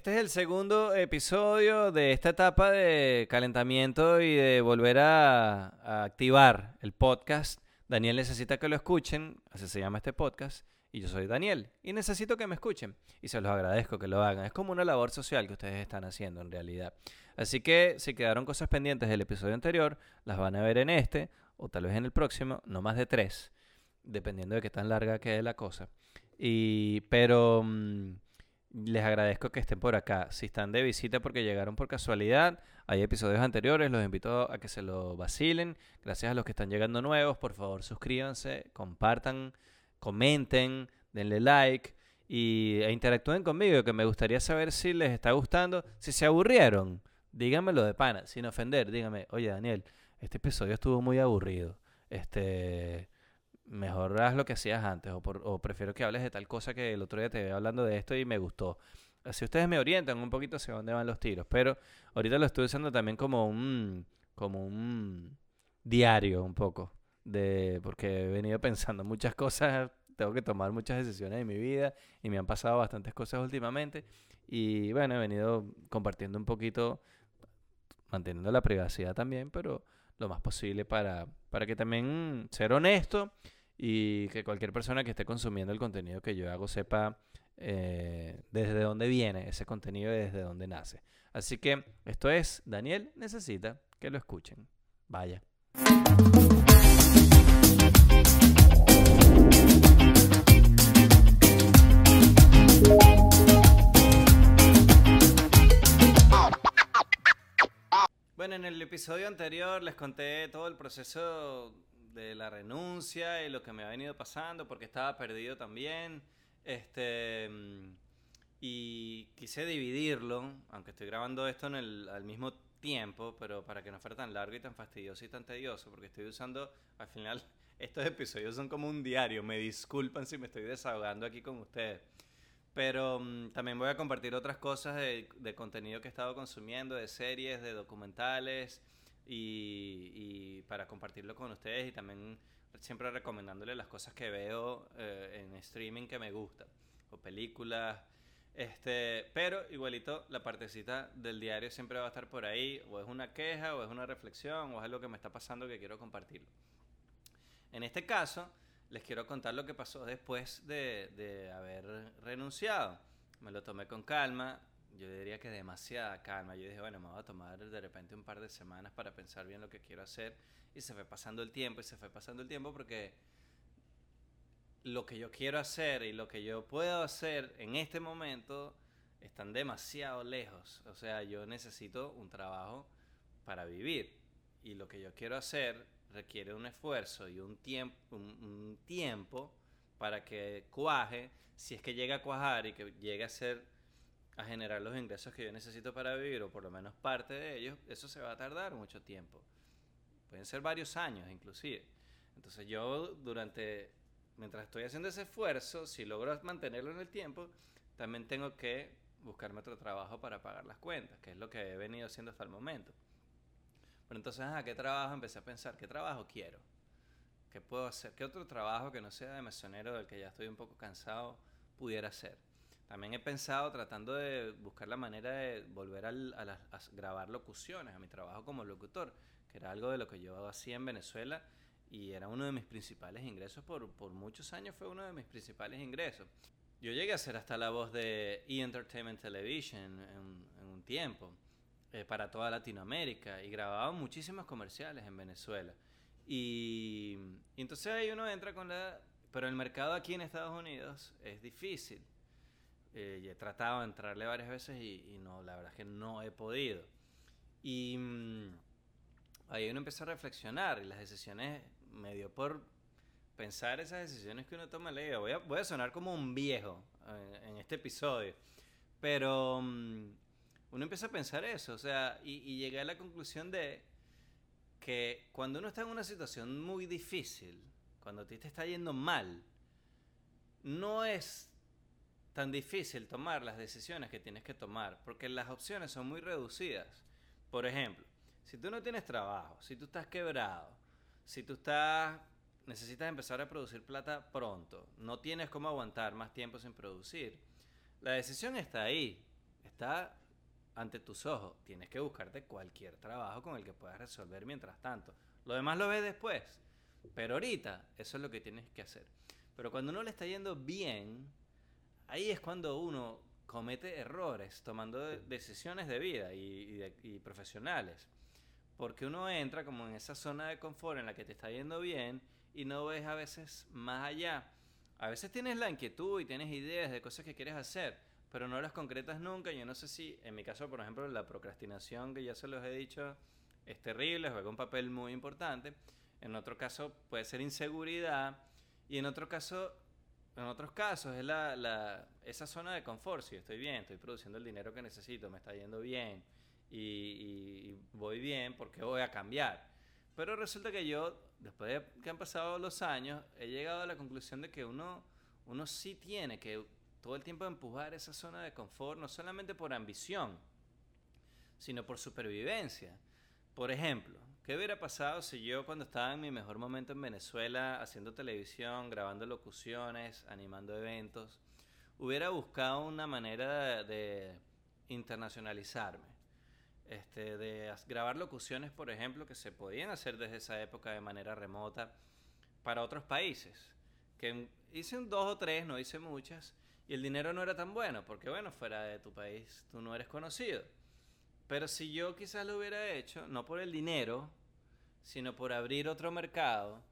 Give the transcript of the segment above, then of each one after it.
Este es el segundo episodio de esta etapa de calentamiento y de volver a, activar el podcast. Daniel necesita que lo escuchen, así se llama este podcast. Y yo soy Daniel y necesito que me escuchen. Y se los agradezco que lo hagan. Es como una labor social que ustedes están haciendo en realidad. Así que si quedaron cosas pendientes del episodio anterior, las van a ver en este o tal vez en el próximo, no más de tres, dependiendo de qué tan larga quede la cosa. Y, pero mm, les agradezco que estén por acá. Si están de visita porque llegaron por casualidad, hay episodios anteriores, los invito a que se lo vacilen. Gracias a los que están llegando nuevos, por favor suscríbanse, compartan, comenten, denle like y, e interactúen conmigo, que me gustaría saber si les está gustando, si se aburrieron. Díganmelo de pana, sin ofender. Díganme, oye Daniel, este episodio estuvo muy aburrido. Este, mejor haz lo que hacías antes o, prefiero que hables de tal cosa que el otro día te veía hablando de esto y me gustó. Así ustedes me orientan un poquito hacia dónde van los tiros, pero ahorita lo estoy usando también como un como un diario un poco de porque he venido pensando muchas cosas, tengo que tomar muchas decisiones en mi vida y me han pasado bastantes cosas últimamente y bueno, he venido compartiendo un poquito manteniendo la privacidad también, pero lo más posible para, para que también ser honesto y que cualquier persona que esté consumiendo el contenido que yo hago sepa eh, desde dónde viene ese contenido y desde dónde nace. Así que esto es Daniel necesita que lo escuchen. Vaya. Bueno, en el episodio anterior les conté todo el proceso de la renuncia y lo que me ha venido pasando porque estaba perdido también. Este mm, y quise dividirlo, aunque estoy grabando esto en el, al mismo tiempo, pero para que no fuera tan largo y tan fastidioso y tan tedioso, porque estoy usando, al final, estos episodios son como un diario. Me disculpan si me estoy desahogando aquí con ustedes. Pero mm, también voy a compartir otras cosas de, de contenido que he estado consumiendo, de series, de documentales, y, para compartirlo con ustedes y también siempre recomendándole las cosas que veo eh, en streaming que me gustan, o películas. Este, pero igualito la partecita del diario siempre va a estar por ahí, o es una queja, o es una reflexión, o es algo que me está pasando que quiero compartirlo. En este caso, les quiero contar lo que pasó después de, de haber renunciado. Me lo tomé con calma, yo diría que demasiada calma. Yo dije, bueno, me voy a tomar de repente un par de semanas para pensar bien lo que quiero hacer. Y se fue pasando el tiempo y se fue pasando el tiempo porque lo que yo quiero hacer y lo que yo puedo hacer en este momento están demasiado lejos. O sea, yo necesito un trabajo para vivir. Y lo que yo quiero hacer requiere un esfuerzo y un tiempo, un, un tiempo para que cuaje, si es que llega a cuajar y que llegue a ser a generar los ingresos que yo necesito para vivir, o por lo menos parte de ellos, eso se va a tardar mucho tiempo. Pueden ser varios años inclusive. Entonces yo durante, mientras estoy haciendo ese esfuerzo, si logro mantenerlo en el tiempo, también tengo que buscarme otro trabajo para pagar las cuentas, que es lo que he venido haciendo hasta el momento. Pero entonces, ¿a qué trabajo? Empecé a pensar, ¿qué trabajo quiero? ¿Qué puedo hacer? ¿Qué otro trabajo que no sea de mesonero, del que ya estoy un poco cansado, pudiera hacer? También he pensado tratando de buscar la manera de volver al- a, las- a grabar locuciones, a mi trabajo como locutor, que era algo de lo que yo hacía en Venezuela y era uno de mis principales ingresos por, por muchos años, fue uno de mis principales ingresos. Yo llegué a ser hasta la voz de E! Entertainment Television en, en un tiempo, eh, para toda Latinoamérica, y grababa muchísimos comerciales en Venezuela. Y, y entonces ahí uno entra con la... Pero el mercado aquí en Estados Unidos es difícil. Eh, y he tratado de entrarle varias veces y, y no, la verdad es que no he podido. Y mm, ahí uno empieza a reflexionar y las decisiones me dio por pensar esas decisiones que uno toma en la vida. Voy a, voy a sonar como un viejo eh, en este episodio, pero mm, uno empieza a pensar eso, o sea, y, y llegué a la conclusión de que cuando uno está en una situación muy difícil, cuando a ti te está yendo mal, no es tan difícil tomar las decisiones que tienes que tomar, porque las opciones son muy reducidas. Por ejemplo, si tú no tienes trabajo, si tú estás quebrado, si tú estás necesitas empezar a producir plata pronto, no tienes cómo aguantar más tiempo sin producir, la decisión está ahí. está ante tus ojos. Tienes que buscarte cualquier trabajo con el que puedas resolver mientras tanto. Lo demás lo ves después. Pero ahorita eso es lo que tienes que hacer. Pero cuando uno le está yendo bien, ahí es cuando uno comete errores tomando decisiones de vida y, profesionales. Porque uno entra como en esa zona de confort en la que te está yendo bien y no ves a veces más allá. A veces tienes la inquietud y tienes ideas de cosas que quieres hacer, pero no las concretas nunca. Yo no sé si, en mi caso, por ejemplo, la procrastinación, que ya se los he dicho, es terrible, juega un papel muy importante. En otro caso puede ser inseguridad y en otro caso, en otros casos es la, esa zona de confort. Si estoy bien, estoy produciendo el dinero que necesito, me está yendo bien y, voy bien, porque voy a cambiar? Pero resulta que yo, después de que han pasado los años, he llegado a la conclusión de que uno, uno sí tiene que todo el tiempo empujar esa zona de confort, no solamente por ambición, sino por supervivencia. Por ejemplo, ¿qué hubiera pasado si yo cuando estaba en mi mejor momento en Venezuela, haciendo televisión, grabando locuciones, animando eventos, hubiera buscado una manera de, internacionalizarme? Este, de grabar locuciones, por ejemplo, que se podían hacer desde esa época de manera remota para otros países. Que hice un dos o tres, no hice muchas, y el dinero no era tan bueno, porque bueno, fuera de tu país tú no eres conocido. Pero si yo quizás lo hubiera hecho, no por el dinero, sino por abrir otro mercado,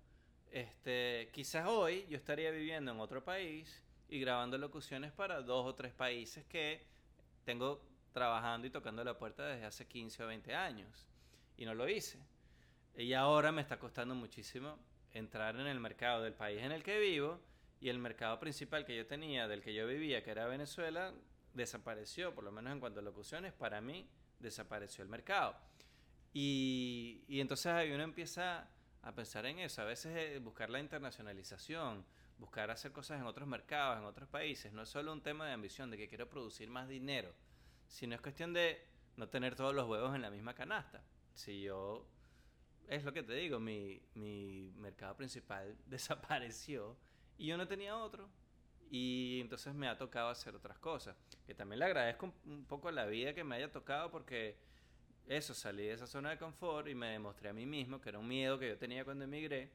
este, quizás hoy yo estaría viviendo en otro país y grabando locuciones para dos o tres países que tengo trabajando y tocando la puerta desde hace 15 o 20 años. Y no lo hice. Y ahora me está costando muchísimo entrar en el mercado del país en el que vivo y el mercado principal que yo tenía, del que yo vivía, que era Venezuela, desapareció, por lo menos en cuanto a locuciones, para mí desapareció el mercado. Y, entonces ahí uno empieza a pensar en eso, a veces buscar la internacionalización, buscar hacer cosas en otros mercados, en otros países, no es solo un tema de ambición, de que quiero producir más dinero, sino es cuestión de no tener todos los huevos en la misma canasta. Si yo, es lo que te digo, mi, mi mercado principal desapareció y yo no tenía otro, y entonces me ha tocado hacer otras cosas. Que también le agradezco un poco la vida que me haya tocado porque eso, salí de esa zona de confort y me demostré a mí mismo que era un miedo que yo tenía cuando emigré.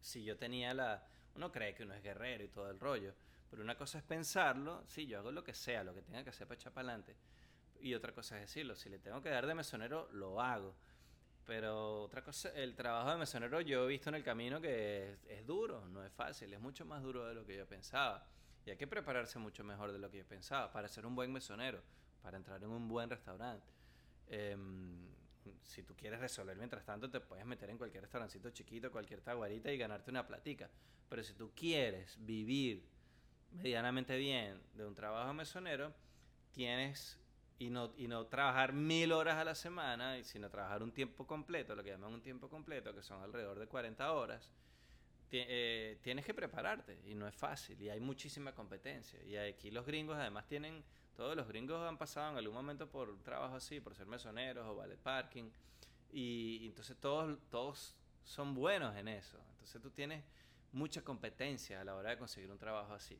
Si yo tenía la... Uno cree que uno es guerrero y todo el rollo. Pero una cosa es pensarlo, sí, yo hago lo que sea, lo que tenga que hacer para echar para adelante. Y otra cosa es decirlo, si le tengo que dar de mesonero, lo hago. Pero otra cosa, el trabajo de mesonero yo he visto en el camino que es, duro, no es fácil, es mucho más duro de lo que yo pensaba. Y hay que prepararse mucho mejor de lo que yo pensaba para ser un buen mesonero, para entrar en un buen restaurante. Em, si tú quieres resolver mientras tanto, te puedes meter en cualquier restaurancito chiquito, cualquier taguarita y ganarte una platica. Pero si tú quieres vivir medianamente bien de un trabajo mesonero, tienes y no, y no trabajar mil horas a la semana, sino trabajar un tiempo completo, lo que llaman un tiempo completo, que son alrededor de 40 horas, eh, tienes que prepararte y no es fácil y hay muchísima competencia. Y aquí los gringos además tienen, todos los gringos han pasado en algún momento por trabajo así, por ser mesoneros o valet parking, y, y entonces todos, todos son buenos en eso. Entonces tú tienes mucha competencia a la hora de conseguir un trabajo así.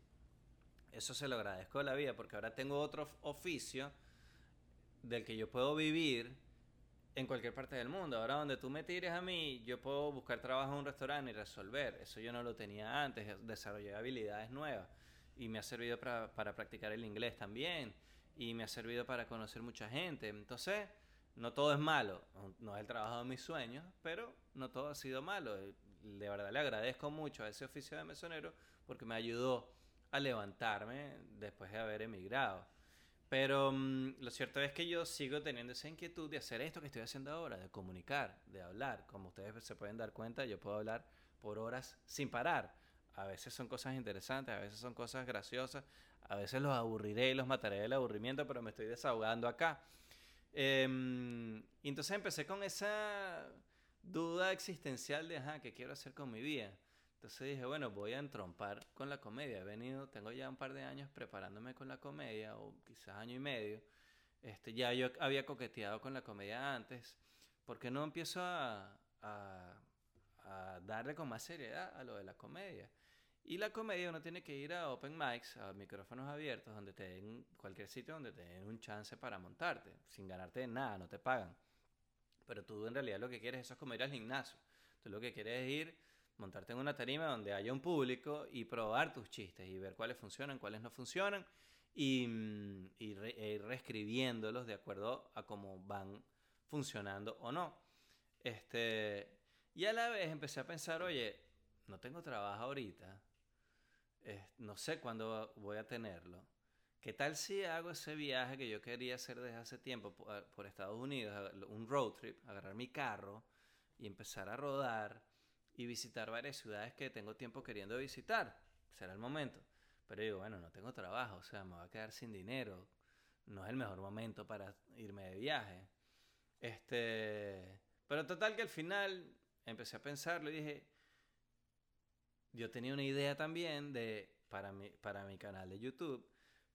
Eso se lo agradezco a la vida porque ahora tengo otro oficio del que yo puedo vivir en cualquier parte del mundo. Ahora donde tú me tires a mí, yo puedo buscar trabajo en un restaurante y resolver. Eso yo no lo tenía antes, desarrollé habilidades nuevas y me ha servido para, para practicar el inglés también y me ha servido para conocer mucha gente. Entonces, no todo es malo, no es el trabajo de mis sueños, pero no todo ha sido malo. De verdad le agradezco mucho a ese oficio de mesonero porque me ayudó a levantarme después de haber emigrado. Pero mm, lo cierto es que yo sigo teniendo esa inquietud de hacer esto que estoy haciendo ahora, de comunicar, de hablar. Como ustedes se pueden dar cuenta, yo puedo hablar por horas sin parar. A veces son cosas interesantes, a veces son cosas graciosas, a veces los aburriré y los mataré del aburrimiento, pero me estoy desahogando acá. Em, y entonces empecé con esa duda existencial de, ajá, ¿qué quiero hacer con mi vida? Entonces dije, bueno, voy a entrompar con la comedia. He venido, tengo ya un par de años preparándome con la comedia, o quizás año y medio. Este, ya yo había coqueteado con la comedia antes. ¿Por qué no empiezo a, a darle con más seriedad a lo de la comedia? Y la comedia uno tiene que ir a open mics, a micrófonos abiertos, donde te den cualquier sitio donde te den un chance para montarte, sin ganarte nada, no te pagan. Pero tú en realidad lo que quieres eso es como ir al gimnasio. Tú lo que quieres es ir, montarte en una tarima donde haya un público y probar tus chistes y ver cuáles funcionan, cuáles no funcionan y, mm, y e ir reescribiéndolos de acuerdo a cómo van funcionando o no. Este, y a la vez empecé a pensar, oye, no tengo trabajo ahorita, no sé cuándo voy a tenerlo. ¿Qué tal si hago ese viaje que yo quería hacer desde hace tiempo por, Estados Unidos, un road trip, agarrar mi carro y empezar a rodar y visitar varias ciudades que tengo tiempo queriendo visitar? Será el momento. Pero digo, bueno, no tengo trabajo, o sea, me voy a quedar sin dinero. No es el mejor momento para irme de viaje. Este, pero total que al final empecé a pensarlo y dije, yo tenía una idea también de, para mi, para mi canal de YouTube,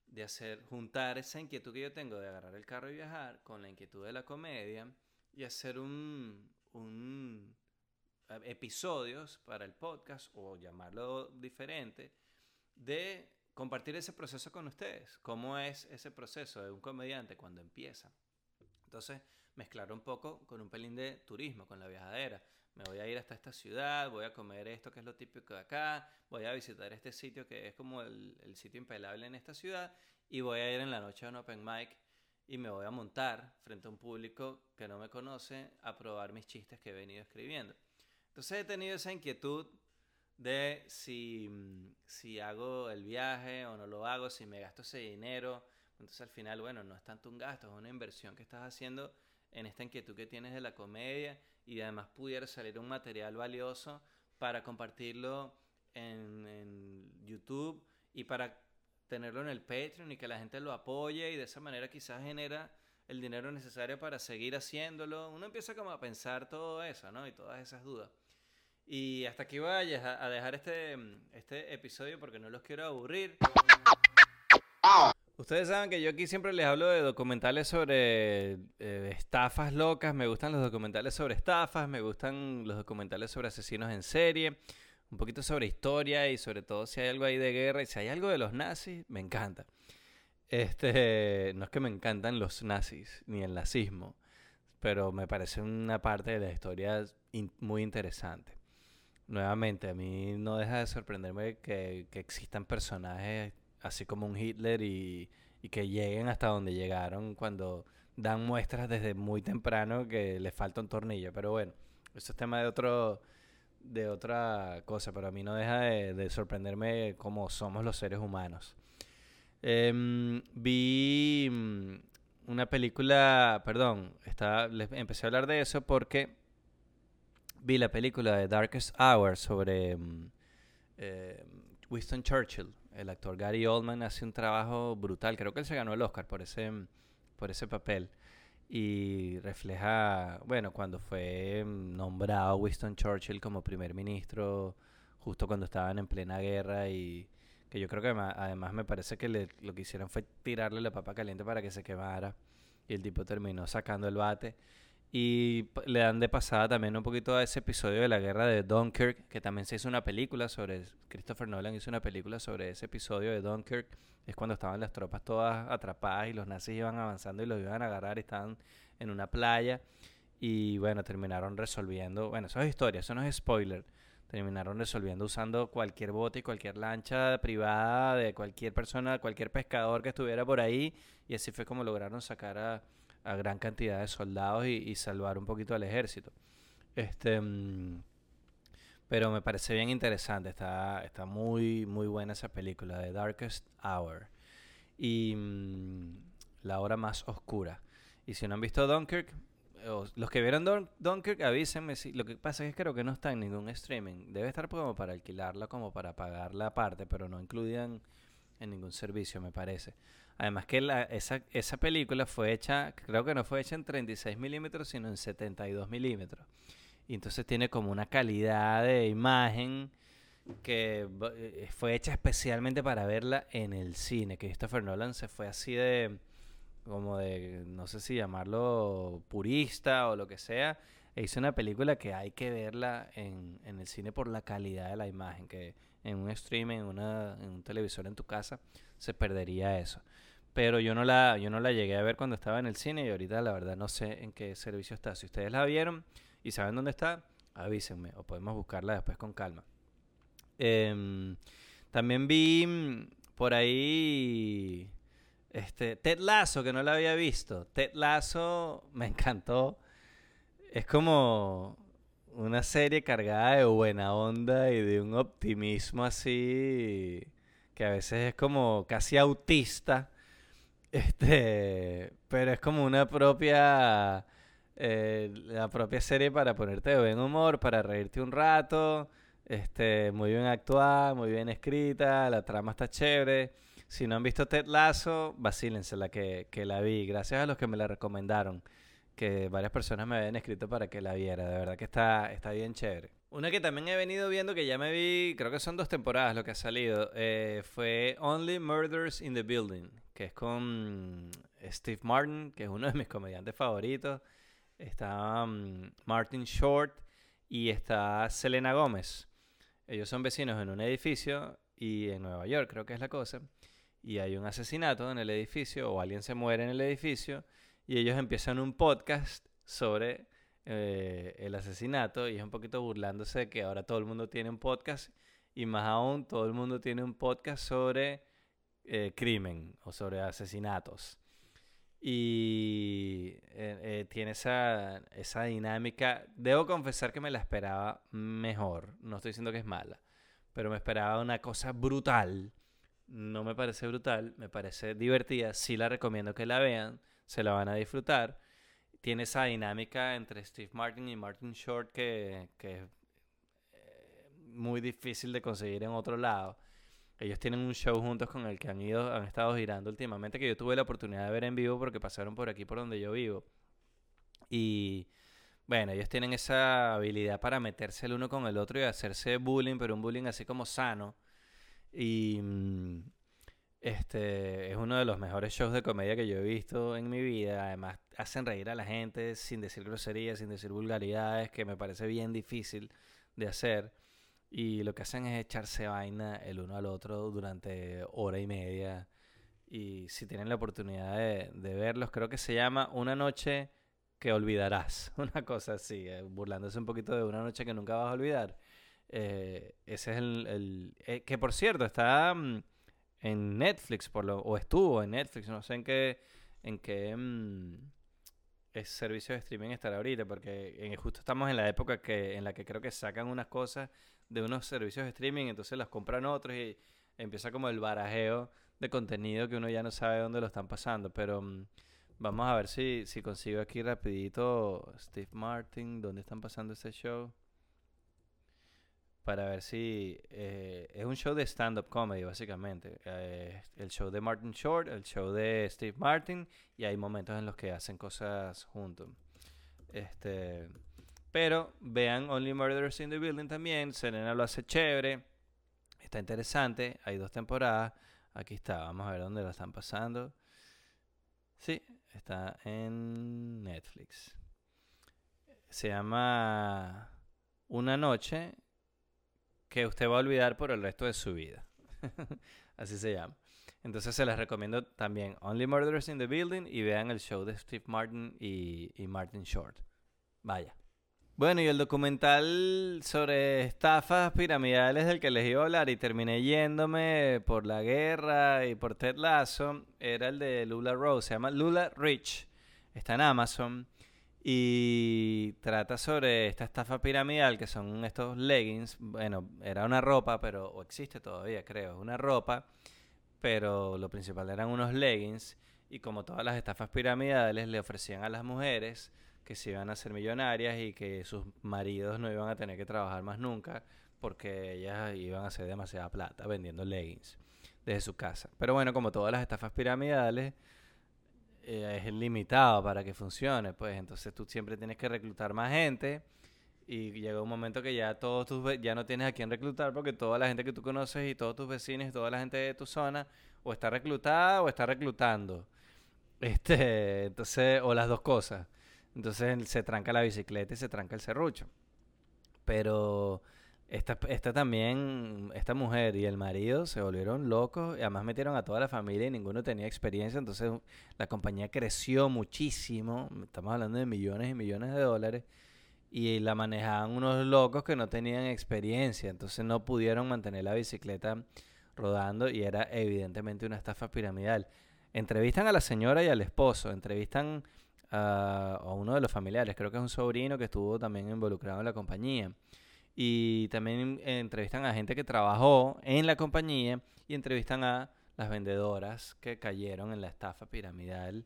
de hacer, juntar esa inquietud que yo tengo de agarrar el carro y viajar con la inquietud de la comedia y hacer un, un eh, episodios para el podcast o llamarlo diferente de compartir ese proceso con ustedes. ¿Cómo es ese proceso de un comediante cuando empieza? Entonces, mezclar un poco con un pelín de turismo, con la viajadera me voy a ir hasta esta ciudad, voy a comer esto que es lo típico de acá, voy a visitar este sitio que es como el, el sitio impelable en esta ciudad y voy a ir en la noche a un open mic y me voy a montar frente a un público que no me conoce a probar mis chistes que he venido escribiendo. Entonces he tenido esa inquietud de si, si hago el viaje o no lo hago, si me gasto ese dinero. Entonces al final, bueno, no es tanto un gasto, es una inversión que estás haciendo en esta inquietud que tienes de la comedia y además pudiera salir un material valioso para compartirlo en, YouTube y para tenerlo en el Patreon y que la gente lo apoye y de esa manera quizás genera el dinero necesario para seguir haciéndolo. Uno empieza como a pensar todo eso, ¿no? Y todas esas dudas. Y hasta aquí voy a, dejar este, este episodio porque no los quiero aburrir. Ustedes saben que yo aquí siempre les hablo de documentales sobre eh, estafas locas. Me gustan los documentales sobre estafas, me gustan los documentales sobre asesinos en serie, un poquito sobre historia y sobre todo si hay algo ahí de guerra y si hay algo de los nazis, me encanta. Este, no es que me encantan los nazis ni el nazismo, pero me parece una parte de la historia muy interesante. Nuevamente, a mí no deja de sorprenderme que, que existan personajes así como un Hitler y, que lleguen hasta donde llegaron cuando dan muestras desde muy temprano que les falta un tornillo. Pero bueno, eso es tema de otro de otra cosa, pero a mí no deja de, sorprenderme cómo somos los seres humanos. Em, vi mm, una película, perdón, estaba, les empecé a hablar de eso porque vi la película de Darkest Hour sobre mm, eh, Winston Churchill, el actor Gary Oldman hace un trabajo brutal. Creo que él se ganó el Oscar por ese, por ese papel. Y refleja, bueno, cuando fue nombrado Winston Churchill como primer ministro, justo cuando estaban en plena guerra y que yo creo que además me parece que lo que hicieron fue tirarle la papa caliente para que se quemara y el tipo terminó sacando el bate. Y le dan de pasada también un poquito a ese episodio de la guerra de Dunkirk, que también se hizo una película sobre, Christopher Nolan hizo una película sobre ese episodio de Dunkirk, es cuando estaban las tropas todas atrapadas y los nazis iban avanzando y los iban a agarrar y estaban en una playa y bueno, terminaron resolviendo, bueno, eso es historia, eso no es spoiler, terminaron resolviendo usando cualquier bote y cualquier lancha privada de cualquier persona, cualquier pescador que estuviera por ahí y así fue como lograron sacar a a gran cantidad de soldados y, salvar un poquito al ejército. Este, mm, pero me parece bien interesante, está, está muy, muy buena esa película, The Darkest Hour. Y mm, la hora más oscura. Y si no han visto Dunkirk, los que vieron Dunkirk, avísenme. Si, lo que pasa es que creo que no está en ningún streaming. Debe estar como para alquilarla, como para pagarla aparte, pero no incluían en ningún servicio, me parece. Además que la, esa, película fue hecha, creo que no fue hecha en 36 milímetros, sino en 72 milímetros. Y entonces tiene como una calidad de imagen que eh, fue hecha especialmente para verla en el cine. Que Christopher Nolan se fue así de, como de, no sé si llamarlo purista o lo que sea. E hizo una película que hay que verla en, en el cine por la calidad de la imagen, que en un streaming, en, una, en un televisor en tu casa, se perdería eso. Pero yo no, la, yo no la llegué a ver cuando estaba en el cine y ahorita la verdad no sé en qué servicio está. Si ustedes la vieron y saben dónde está, avísenme o podemos buscarla después con calma. Em, también vi mm, por ahí este, Ted Lasso, que no la había visto. Ted Lasso me encantó. Es como una serie cargada de buena onda y de un optimismo así que a veces es como casi autista. Este, pero es como una propia eh, la propia serie para ponerte de buen humor, para reírte un rato. Este, muy bien actuada, muy bien escrita, la trama está chévere. Si no han visto Ted Lasso, vacílense la que, que la vi. Gracias a los que me la recomendaron. Que varias personas me habían escrito para que la viera. De verdad que está, está bien chévere. Una que también he venido viendo, que ya me vi, creo que son dos temporadas lo que ha salido, eh, fue Only Murders in the Building, que es con Steve Martin, que es uno de mis comediantes favoritos. Está mm, Martin Short y está Selena Gómez. Ellos son vecinos en un edificio y en Nueva York creo que es la cosa y hay un asesinato en el edificio o alguien se muere en el edificio y ellos empiezan un podcast sobre eh, el asesinato y es un poquito burlándose de que ahora todo el mundo tiene un podcast y más aún todo el mundo tiene un podcast sobre eh, crimen o sobre asesinatos. Y eh, tiene esa, esa dinámica. Debo confesar que me la esperaba mejor. No estoy diciendo que es mala. Pero me esperaba una cosa brutal no me parece brutal, me parece divertida, sí la recomiendo que la vean, se la van a disfrutar. Tiene esa dinámica entre Steve Martin y Martin Short que, que es eh, muy difícil de conseguir en otro lado. Ellos tienen un show juntos con el que han ido, han estado girando últimamente, que yo tuve la oportunidad de ver en vivo porque pasaron por aquí por donde yo vivo. Y bueno, ellos tienen esa habilidad para meterse el uno con el otro y hacerse bullying, pero un bullying así como sano y mm, este es uno de los mejores shows de comedia que yo he visto en mi vida. Además, hacen reír a la gente sin decir groserías, sin decir vulgaridades, que me parece bien difícil de hacer. Y lo que hacen es echarse vaina el uno al otro durante hora y media. Y si tienen la oportunidad de, verlos, creo que se llama Una noche que olvidarás. Una cosa así, eh, burlándose un poquito de una noche que nunca vas a olvidar. Eh, ese es el... Eh, que por cierto, está mm, en Netflix, por lo, o estuvo en Netflix, no sé en qué, en qué mm, servicio de streaming estará ahorita, porque justo estamos en la época que, en la que creo que sacan unas cosas de unos servicios de streaming, entonces las compran otros y empieza como el barajeo de contenido que uno ya no sabe dónde lo están pasando, pero... Mm, vamos a ver si, si consigo aquí rapidito Steve Martin, dónde están pasando este show para ver si eh, es un show de stand-up comedy básicamente. Eh, el show de Martin Short, el show de Steve Martin y hay momentos en los que hacen cosas juntos. Este, pero vean Only Murders in the Building también. Serena lo hace chévere. Está interesante. Hay dos temporadas. Aquí está. Vamos a ver dónde la están pasando. Sí, está en Netflix. Se llama Una noche que usted va a olvidar por el resto de su vida. Así se llama. Entonces se les recomiendo también Only Murders in the Building y vean el show de Steve Martin y, Martin Short. Vaya. Bueno, y el documental sobre estafas piramidales del que les iba a hablar y terminé yéndome por la guerra y por Ted Lasso era el de Lula Rose. Se llama Lula Rich. Está en Amazon. Y trata sobre esta estafa piramidal que son estos leggings. Bueno, era una ropa, pero existe todavía, creo, una ropa, pero lo principal eran unos leggings. Y como todas las estafas piramidales, le ofrecían a las mujeres que se iban a ser millonarias y que sus maridos no iban a tener que trabajar más nunca porque ellas iban a hacer demasiada plata vendiendo leggings desde su casa. Pero bueno, como todas las estafas piramidales, eh, es limitado para que funcione, pues entonces tú siempre tienes que reclutar más gente y llega un momento que ya todos tus ya no tienes a quién reclutar porque toda la gente que tú conoces y todos tus vecinos y toda la gente de tu zona o está reclutada o está reclutando. Este, entonces, o las dos cosas. Entonces se tranca la bicicleta y se tranca el serrucho. Pero esta, esta también, esta mujer y el marido se volvieron locos y además metieron a toda la familia y ninguno tenía experiencia, entonces la compañía creció muchísimo, estamos hablando de millones y millones de dólares, y la manejaban unos locos que no tenían experiencia, entonces no pudieron mantener la bicicleta rodando y era evidentemente una estafa piramidal. Entrevistan a la señora y al esposo, entrevistan a, a uno de los familiares, creo que es un sobrino que estuvo también involucrado en la compañía. Y también entrevistan a gente que trabajó en la compañía y entrevistan a las vendedoras que cayeron en la estafa piramidal.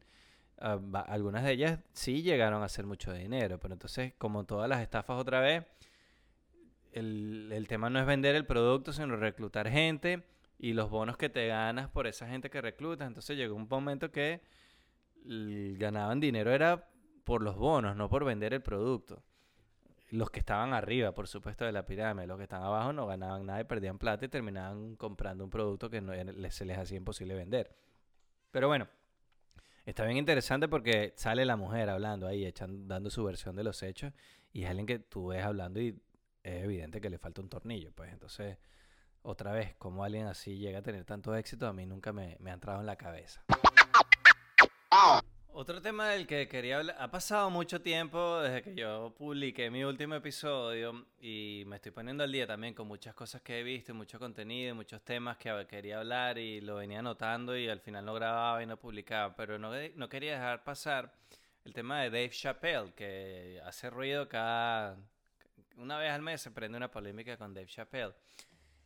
Ah, algunas de ellas sí llegaron a hacer mucho dinero, pero entonces, como todas las estafas otra vez, el, el tema no es vender el producto, sino reclutar gente y los bonos que te ganas por esa gente que reclutas. Entonces llegó un momento que ganaban dinero era por los bonos, no por vender el producto los que estaban arriba, por supuesto, de la pirámide, los que estaban abajo no ganaban nada y perdían plata y terminaban comprando un producto que no, se les hacía imposible vender. Pero bueno, está bien interesante porque sale la mujer hablando ahí, echando, dando su versión de los hechos y es alguien que tú ves hablando y es evidente que le falta un tornillo. Pues entonces, otra vez, como alguien así llega a tener tanto éxito, a mí nunca me, me ha entrado en la cabeza. Otro tema del que quería hablar, ha pasado mucho tiempo desde que yo publiqué mi último episodio y me estoy poniendo al día también con muchas cosas que he visto, mucho contenido, muchos temas que quería hablar y lo venía anotando y al final no grababa y no publicaba, pero no, no quería dejar pasar el tema de Dave Chappelle, que hace ruido cada... Una vez al mes se prende una polémica con Dave Chappelle.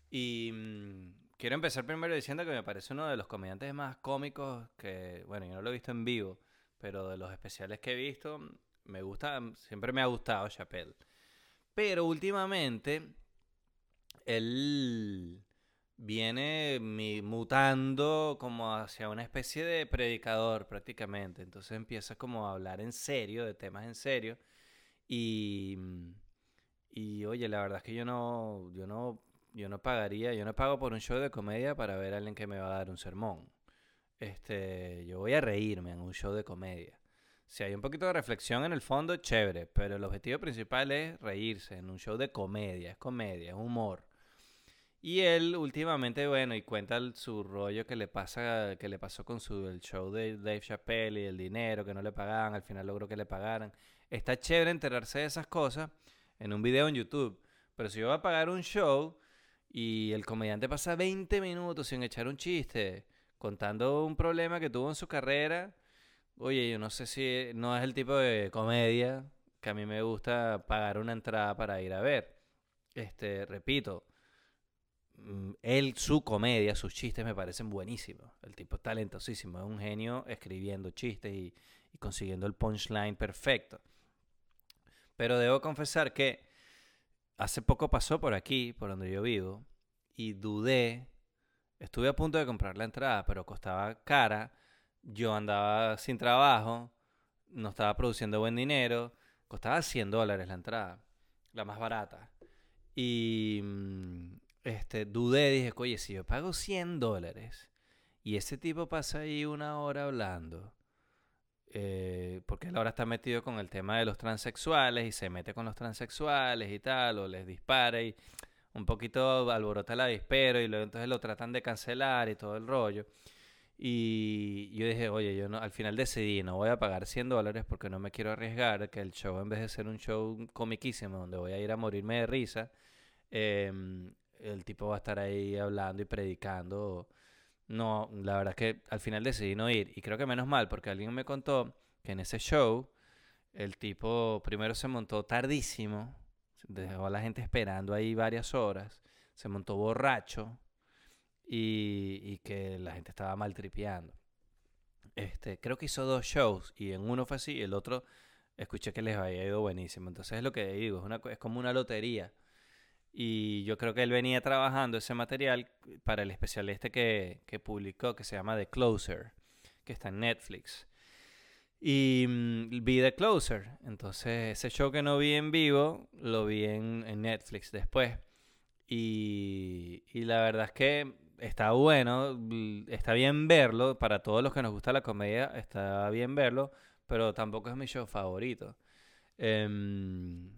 Y mm, quiero empezar primero diciendo que me parece uno de los comediantes más cómicos que, bueno, yo no lo he visto en vivo pero de los especiales que he visto, me gusta, siempre me ha gustado Chappelle. Pero últimamente, él viene mutando como hacia una especie de predicador prácticamente. Entonces empieza como a hablar en serio, de temas en serio. Y, y oye, la verdad es que yo no, yo no, yo no pagaría, yo no pago por un show de comedia para ver a alguien que me va a dar un sermón. Este, yo voy a reírme en un show de comedia. Si hay un poquito de reflexión en el fondo, chévere, pero el objetivo principal es reírse en un show de comedia, es comedia, es humor. Y él últimamente, bueno, y cuenta su rollo que le pasa, que le pasó con su el show de Dave Chappelle y el dinero que no le pagaban, al final logró que le pagaran. Está chévere enterarse de esas cosas en un video en YouTube, pero si yo voy a pagar un show y el comediante pasa 20 minutos sin echar un chiste, contando un problema que tuvo en su carrera. Oye, yo no sé si no es el tipo de comedia que a mí me gusta pagar una entrada para ir a ver. Este, repito, mm, él, su comedia, sus chistes me parecen buenísimos. El tipo es talentosísimo, es un genio escribiendo chistes y, y consiguiendo el punchline perfecto. Pero debo confesar que hace poco pasó por aquí, por donde yo vivo, y dudé Estuve a punto de comprar la entrada, pero costaba cara. Yo andaba sin trabajo, no estaba produciendo buen dinero. Costaba 100 dólares la entrada, la más barata. Y mm, este, dudé, dije, oye, si yo pago 100 dólares y ese tipo pasa ahí una hora hablando, eh, porque él ahora está metido con el tema de los transexuales y se mete con los transexuales y tal, o les dispara y un poquito alborota la dispero y luego entonces lo tratan de cancelar y todo el rollo. Y yo dije, oye, yo no, al final decidí, no voy a pagar 100 dólares porque no me quiero arriesgar que el show, en vez de ser un show comiquísimo donde voy a ir a morirme de risa, em, el tipo va a estar ahí hablando y predicando. No, la verdad es que al final decidí no ir. Y creo que menos mal, porque alguien me contó que en ese show el tipo primero se montó tardísimo dejó a la gente esperando ahí varias horas, se montó borracho y, que la gente estaba maltripeando. Este, creo que hizo dos shows y en uno fue así y el otro escuché que les había ido buenísimo. Entonces es lo que digo, es, una, es como una lotería. Y yo creo que él venía trabajando ese material para el especial este que, que publicó, que se llama The Closer, que está en Netflix. Y mm, vi The Closer. Entonces, ese show que no vi en vivo, lo vi en, Netflix después. Y, la verdad es que está bueno, está bien verlo. Para todos los que nos gusta la comedia, está bien verlo. Pero tampoco es mi show favorito. Em,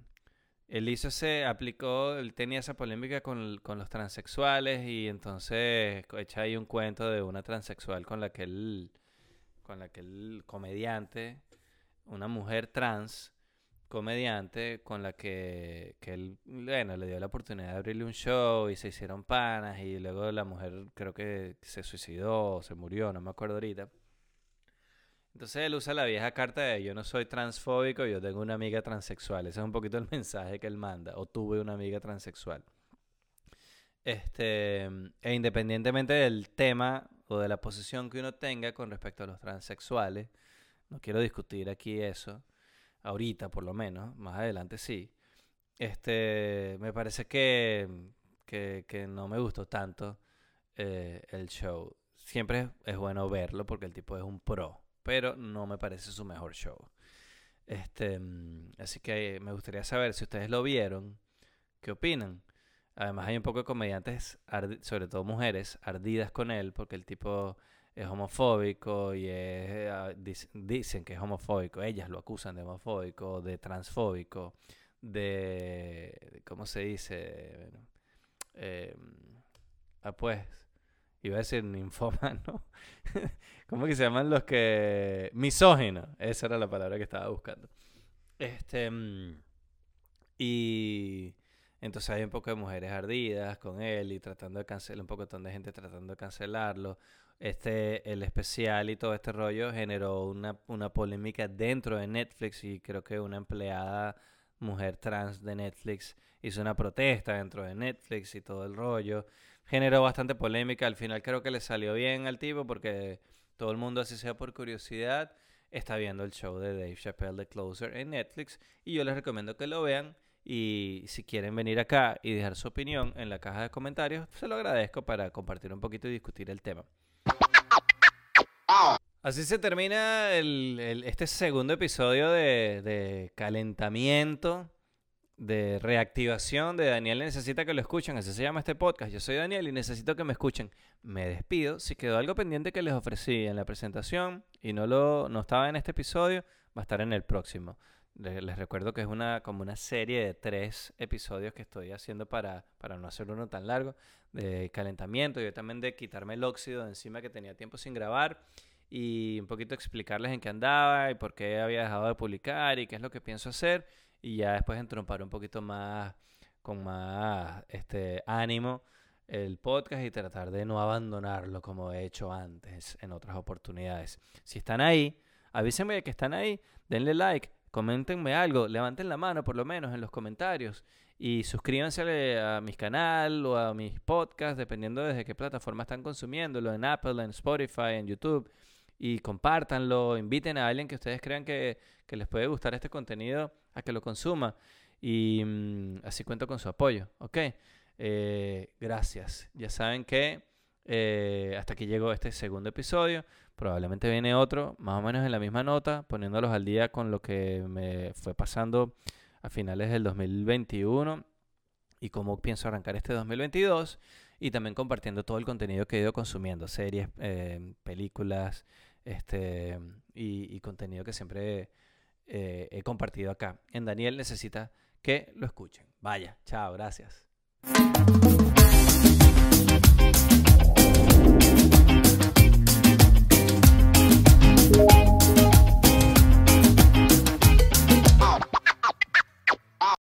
él hizo ese, aplicó, él tenía esa polémica con, con, los transexuales y entonces echa ahí un cuento de una transexual con la que él, con la que él, comediante, una mujer trans, comediante con la que, que él, bueno, le dio la oportunidad de abrirle un show y se hicieron panas y luego la mujer creo que se suicidó o se murió, no me acuerdo ahorita. Entonces él usa la vieja carta de yo no soy transfóbico, yo tengo una amiga transexual. Ese es un poquito el mensaje que él manda. O tuve una amiga transexual. Este, e independientemente del tema o de la posición que uno tenga con respecto a los transexuales, no quiero discutir aquí eso, ahorita por lo menos, más adelante sí. Este, me parece que, que, no me gustó tanto eh, el show. Siempre es bueno verlo porque el tipo es un pro pero no me parece su mejor show. Este, mm, así que me gustaría saber si ustedes lo vieron, qué opinan. Además hay un poco de comediantes, sobre todo mujeres, ardidas con él porque el tipo es homofóbico y ah, dicen que es homofóbico, ellas lo acusan de homofóbico, de transfóbico, de, ¿cómo se dice? Eh, ah, pues, iba a decir ninfómano. ¿Cómo que se llaman los que. Misógino. Esa era la palabra que estaba buscando. Este. Mm, y. Entonces hay un poco de mujeres ardidas con él y tratando de cancelar, un poco de gente tratando de cancelarlo. Este, el especial y todo este rollo generó una, una polémica dentro de Netflix y creo que una empleada mujer trans de Netflix hizo una protesta dentro de Netflix y todo el rollo generó bastante polémica. Al final creo que le salió bien al tipo porque todo el mundo, así sea por curiosidad, está viendo el show de Dave Chappelle de Closer en Netflix. Y yo les recomiendo que lo vean. Y si quieren venir acá y dejar su opinión en la caja de comentarios, se lo agradezco para compartir un poquito y discutir el tema. Así se termina este segundo episodio de, de calentamiento de reactivación de Daniel necesita que lo escuchen. Así se llama este podcast. Yo soy Daniel y necesito que me escuchen. Me despido. Si quedó algo pendiente que les ofrecí en la presentación y no lo no estaba en este episodio, va a estar en el próximo. Les, recuerdo que es una como una serie de tres episodios que estoy haciendo para, para no hacer uno tan largo de calentamiento y también de quitarme el óxido de encima que tenía tiempo sin grabar y un poquito explicarles en qué andaba y por qué había dejado de publicar y qué es lo que pienso hacer y ya después entrompar un poquito más con más este ánimo el podcast y tratar de no abandonarlo como he hecho antes en otras oportunidades. Si están ahí, avísenme que están ahí, denle like, coméntenme algo, levanten la mano por lo menos en los comentarios y suscríbanse a mi canal o a mis podcasts, dependiendo desde qué plataforma están consumiéndolo, en Apple, en Spotify, en YouTube, y compártanlo, inviten a alguien que ustedes crean que, les puede gustar este contenido a que lo consuma y mm, así cuento con su apoyo, ¿ok? Eh, gracias. Ya saben que eh, hasta aquí llegó este segundo episodio. Probablemente viene otro, más o menos en la misma nota, poniéndolos al día con lo que me fue pasando a finales del 2021 y cómo pienso arrancar este 2022 y también compartiendo todo el contenido que he ido consumiendo, series, eh, películas, este y, contenido que siempre eh, he compartido acá. En Daniel necesita que lo escuchen. Vaya, chao, gracias.